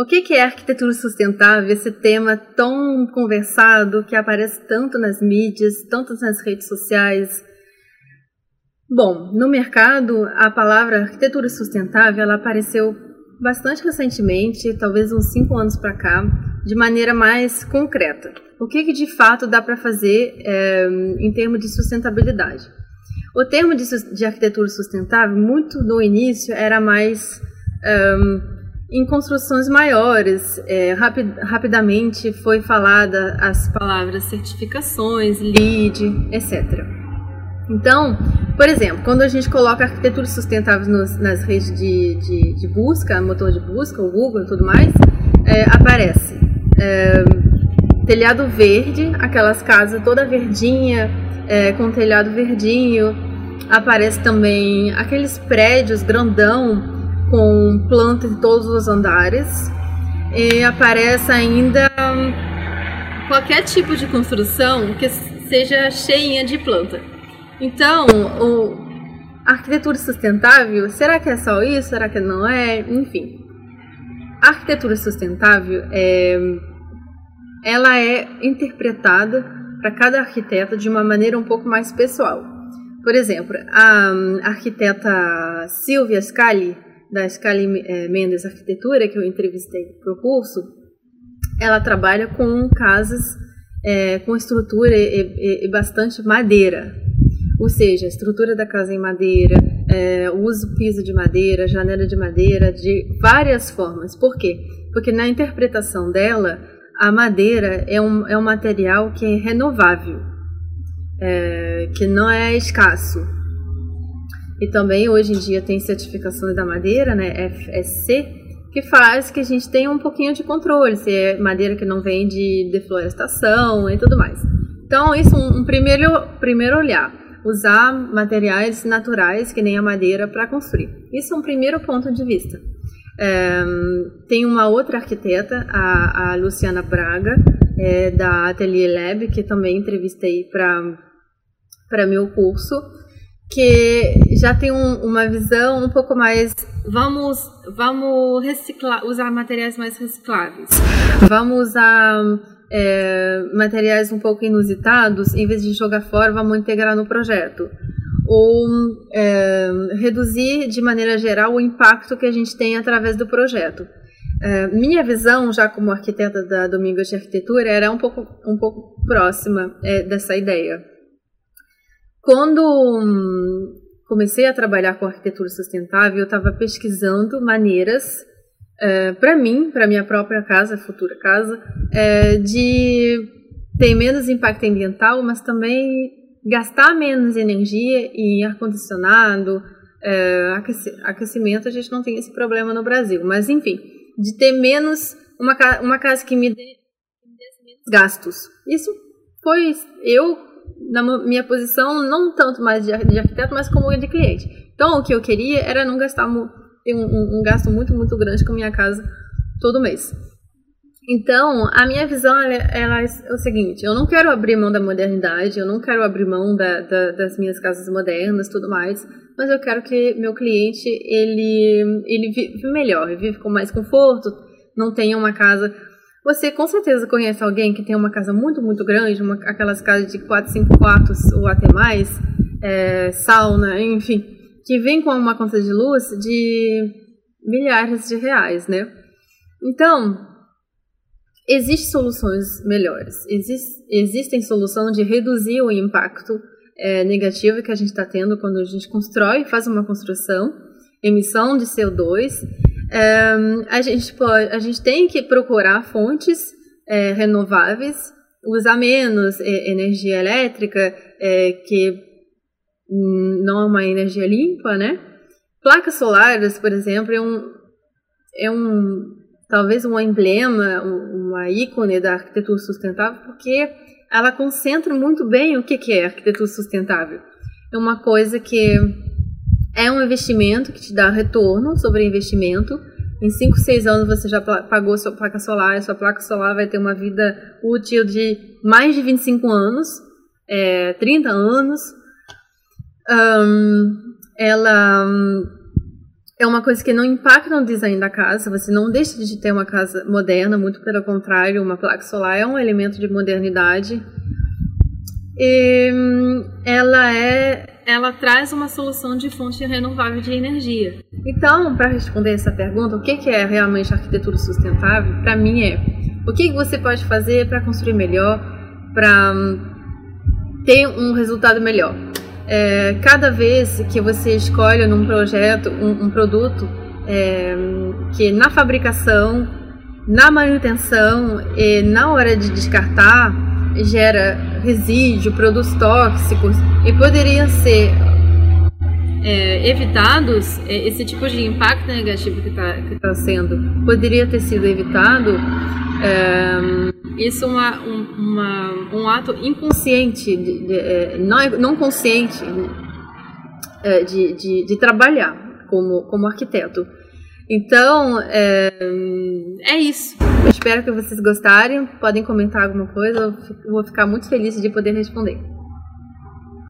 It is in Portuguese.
O que é arquitetura sustentável? Esse tema tão conversado que aparece tanto nas mídias, tanto nas redes sociais. Bom, no mercado, a palavra arquitetura sustentável ela apareceu bastante recentemente, talvez uns cinco anos para cá, de maneira mais concreta. O que, que de fato dá para fazer é, em termos de sustentabilidade? O termo de, de, arquitetura sustentável, muito no início, era mais um, em construções maiores. É, rapid, rapidamente foi falada as palavras certificações, LEED, etc. Então, por exemplo, quando a gente coloca arquitetura sustentável nos, nas redes de, de, de, busca, motor de busca, o Google e tudo mais, é, aparece é, telhado verde, aquelas casas toda verdinha, é, com telhado verdinho. Aparece também aqueles prédios grandão com plantas em todos os andares. E aparece ainda qualquer tipo de construção que seja cheinha de planta. Então, o, arquitetura sustentável, será que é só isso? Será que não é? Enfim. A arquitetura sustentável é, ela é interpretada para cada arquiteta de uma maneira um pouco mais pessoal. Por exemplo, a arquiteta Silvia Scali, da Scali eh, Mendes Arquitetura, que eu entrevistei para o curso, ela trabalha com casas é, com estrutura e, e, e, bastante madeira. Ou seja, a estrutura da casa em madeira, é, uso piso de madeira, janela de madeira, de várias formas. Por quê? Porque na interpretação dela, a madeira é um, é um material que é renovável, é, que não é escasso. E também hoje em dia tem certificações da madeira, né, FSC, que faz que a gente tenha um pouquinho de controle, se é madeira que não vem de deflorestação e tudo mais. Então, isso um, um primeiro, primeiro olhar. Usar materiais naturais, que nem a madeira, para construir. Isso é um primeiro ponto de vista. É, tem uma outra arquiteta, a, a Luciana Braga, é, da Atelier Lab, que também entrevistei para meu curso, que já tem um, uma visão um pouco mais vamos vamos reciclar usar materiais mais recicláveis vamos usar é, materiais um pouco inusitados em vez de jogar fora vamos integrar no projeto ou é, reduzir de maneira geral o impacto que a gente tem através do projeto. É, minha visão, já como arquiteta da Domingos de Arquitetura, era um pouco, um pouco próxima é, dessa ideia. Quando hum, comecei a trabalhar com arquitetura sustentável, eu estava pesquisando maneiras é, para mim, para minha própria casa, futura casa, é, de ter menos impacto ambiental, mas também gastar menos energia em ar-condicionado, é, aquecimento, a gente não tem esse problema no Brasil. Mas, enfim, de ter menos, uma, uma casa que me dê, menos gastos. Isso foi eu, na minha posição, não tanto mais de, arquiteto, mas como de cliente. Então, o que eu queria era não gastar um, um, um gasto muito, muito grande com a minha casa todo mês. Então, a minha visão ela, ela, é o seguinte: eu não quero abrir mão da modernidade, eu não quero abrir mão da, da, das minhas casas modernas, tudo mais, mas eu quero que meu cliente ele ele vive melhor, vive com mais conforto, não tenha uma casa. Você com certeza conhece alguém que tem uma casa muito muito grande, uma, aquelas casas de 4, 5 quartos ou até mais, é, sauna, enfim, que vem com uma conta de luz de milhares de reais, né? Então, Existem soluções melhores. Exist, existem soluções de reduzir o impacto é, negativo que a gente está tendo quando a gente constrói, faz uma construção, emissão de CO2. É, a, gente pode, a gente tem que procurar fontes é, renováveis, usar menos é, energia elétrica, é, que não é uma energia limpa, né? Placas solares, por exemplo, é um, é um talvez um emblema, uma ícone da arquitetura sustentável, porque ela concentra muito bem o que é arquitetura sustentável. É uma coisa que é um investimento que te dá retorno sobre investimento. Em 5, 6 anos você já pagou sua placa solar, e sua placa solar vai ter uma vida útil de mais de 25 anos, é, 30 anos. Um, ela é uma coisa que não impacta no design da casa, você não deixa de ter uma casa moderna, muito pelo contrário, uma placa solar é um elemento de modernidade. E ela é ela traz uma solução de fonte renovável de energia. Então, para responder essa pergunta, o que é realmente arquitetura sustentável? Para mim é o que você pode fazer para construir melhor, para hum, ter um resultado melhor é, cada vez que você escolhe num projeto um, um produto é, que na fabricação, na manutenção e na hora de descartar gera resíduo, produtos tóxicos e poderiam ser é, evitados é, esse tipo de impacto negativo que está tá sendo poderia ter sido evitado é, isso é um, uma, um ato inconsciente, de, de, é, não, não consciente é, de, de, de, trabalhar como, como arquiteto. Então, é, é isso. Eu espero que vocês gostarem. Podem comentar alguma coisa, eu vou ficar muito feliz de poder responder.